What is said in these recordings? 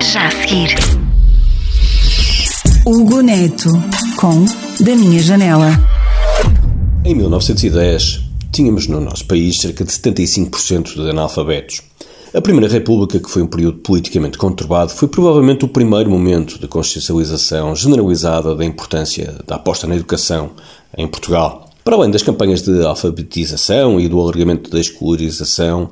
Já a seguir. Hugo Neto com Da Minha Janela. Em 1910, tínhamos no nosso país cerca de 75% de analfabetos. A Primeira República, que foi um período politicamente conturbado, foi provavelmente o primeiro momento de consciencialização generalizada da importância da aposta na educação em Portugal. Para além das campanhas de alfabetização e do alargamento da escolarização,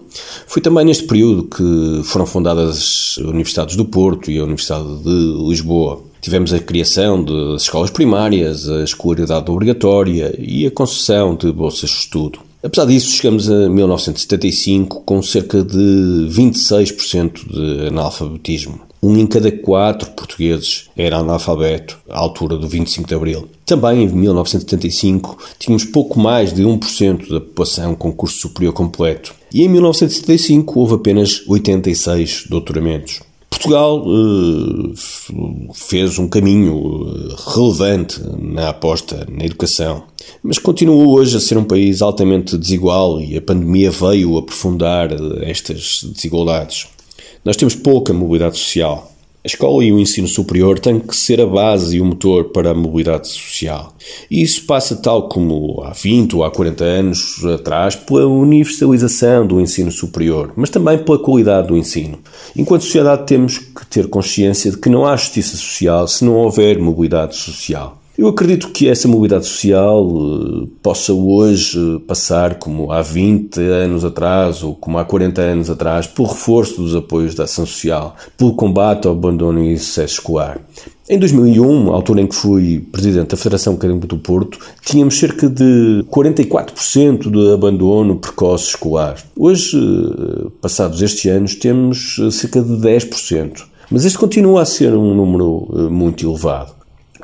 foi também neste período que foram fundadas as Universidades do Porto e a Universidade de Lisboa. Tivemos a criação das escolas primárias, a escolaridade obrigatória e a concessão de bolsas de estudo. Apesar disso, chegamos a 1975 com cerca de 26% de analfabetismo. Um em cada quatro portugueses era analfabeto à altura do 25 de Abril. Também em 1975 tínhamos pouco mais de 1% da população com curso superior completo. E em 1975 houve apenas 86 doutoramentos. Portugal uh, fez um caminho eh, relevante na aposta na educação, mas continua hoje a ser um país altamente desigual e a pandemia veio aprofundar eh, estas desigualdades. Nós temos pouca mobilidade social. A escola e o ensino superior têm que ser a base e o motor para a mobilidade social. E isso passa, tal como há 20 ou há 40 anos atrás, pela universalização do ensino superior, mas também pela qualidade do ensino. Enquanto sociedade, temos que ter consciência de que não há justiça social se não houver mobilidade social. Eu acredito que essa mobilidade social uh, possa hoje passar, como há 20 anos atrás ou como há 40 anos atrás, pelo reforço dos apoios da ação social, pelo combate ao abandono e sucesso escolar. Em 2001, altura em que fui presidente da Federação Académica do Porto, tínhamos cerca de 44% de abandono precoce escolar. Hoje, uh, passados estes anos, temos cerca de 10%. Mas este continua a ser um número muito elevado.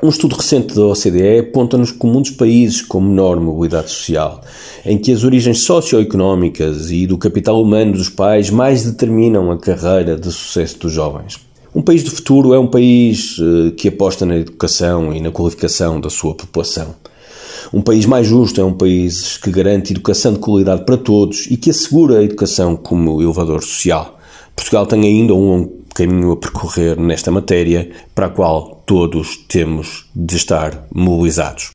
Um estudo recente da OCDE aponta-nos como um dos países com menor mobilidade social, em que as origens socioeconómicas e do capital humano dos pais mais determinam a carreira de sucesso dos jovens. Um país do futuro é um país eh, que aposta na educação e na qualificação da sua população. Um país mais justo é um país que garante educação de qualidade para todos e que assegura a educação como elevador social. Portugal tem ainda um longo caminho a percorrer nesta matéria, para a qual todos temos de estar mobilizados.